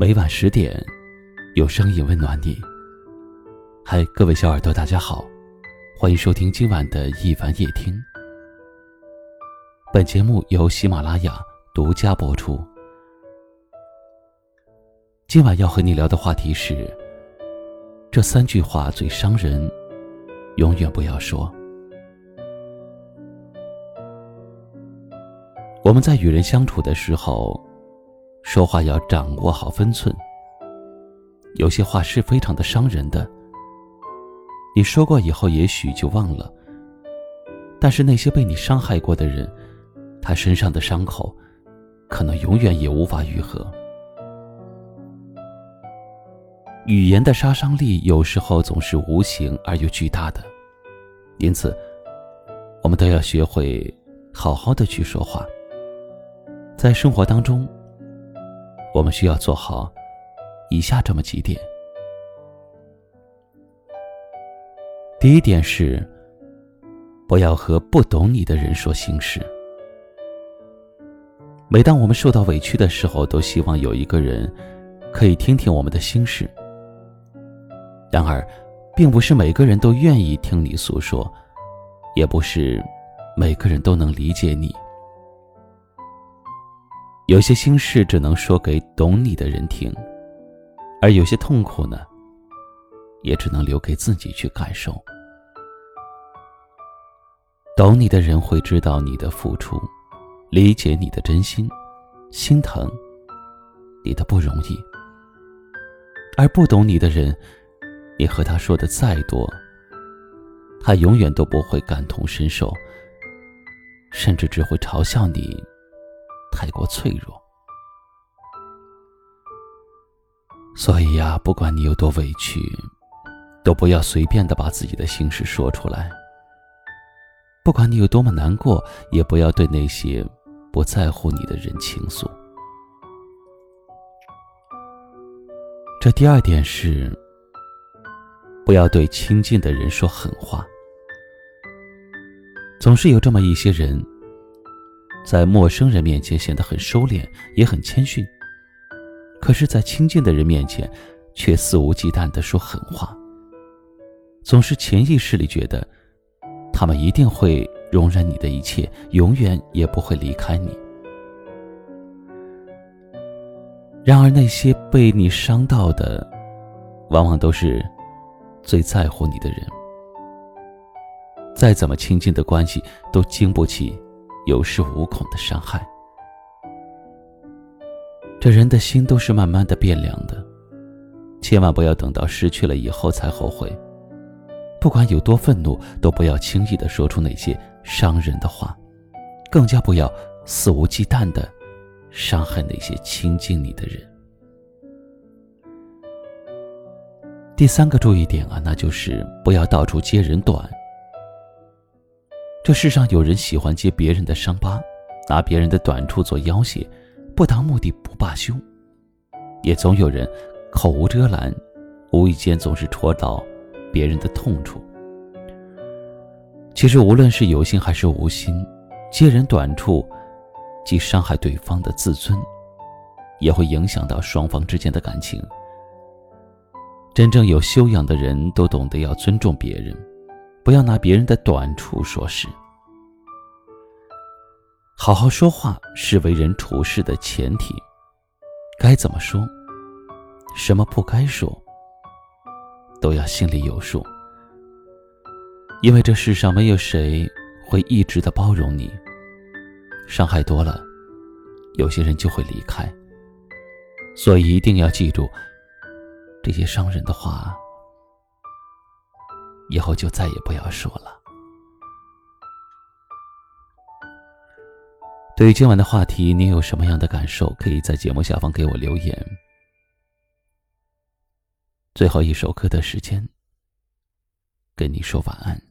每晚十点，有声音温暖你。嗨，各位小耳朵，大家好，欢迎收听今晚的一凡夜听。本节目由喜马拉雅独家播出。今晚要和你聊的话题是：这三句话最伤人，永远不要说。我们在与人相处的时候，说话要掌握好分寸。有些话是非常的伤人的，你说过以后也许就忘了，但是那些被你伤害过的人，他身上的伤口，可能永远也无法愈合。语言的杀伤力有时候总是无形而又巨大的，因此，我们都要学会好好的去说话。在生活当中，我们需要做好以下这么几点。第一点是，不要和不懂你的人说心事。每当我们受到委屈的时候，都希望有一个人可以听听我们的心事。然而，并不是每个人都愿意听你诉说，也不是每个人都能理解你。有些心事只能说给懂你的人听，而有些痛苦呢，也只能留给自己去感受。懂你的人会知道你的付出，理解你的真心，心疼你的不容易；而不懂你的人，你和他说的再多，他永远都不会感同身受，甚至只会嘲笑你。太过脆弱，所以呀，不管你有多委屈，都不要随便的把自己的心事说出来。不管你有多么难过，也不要对那些不在乎你的人倾诉。这第二点是，不要对亲近的人说狠话。总是有这么一些人。在陌生人面前显得很收敛，也很谦逊，可是，在亲近的人面前，却肆无忌惮的说狠话。总是潜意识里觉得，他们一定会容忍你的一切，永远也不会离开你。然而，那些被你伤到的，往往都是最在乎你的人。再怎么亲近的关系，都经不起。有恃无恐的伤害，这人的心都是慢慢的变凉的，千万不要等到失去了以后才后悔。不管有多愤怒，都不要轻易的说出那些伤人的话，更加不要肆无忌惮的伤害那些亲近你的人。第三个注意点啊，那就是不要到处揭人短。这世上有人喜欢揭别人的伤疤，拿别人的短处做要挟，不达目的不罢休；也总有人口无遮拦，无意间总是戳到别人的痛处。其实无论是有心还是无心，揭人短处，既伤害对方的自尊，也会影响到双方之间的感情。真正有修养的人都懂得要尊重别人。不要拿别人的短处说事。好好说话是为人处事的前提。该怎么说，什么不该说，都要心里有数。因为这世上没有谁会一直的包容你。伤害多了，有些人就会离开。所以一定要记住这些伤人的话。以后就再也不要说了。对于今晚的话题，你有什么样的感受？可以在节目下方给我留言。最后一首歌的时间，跟你说晚安。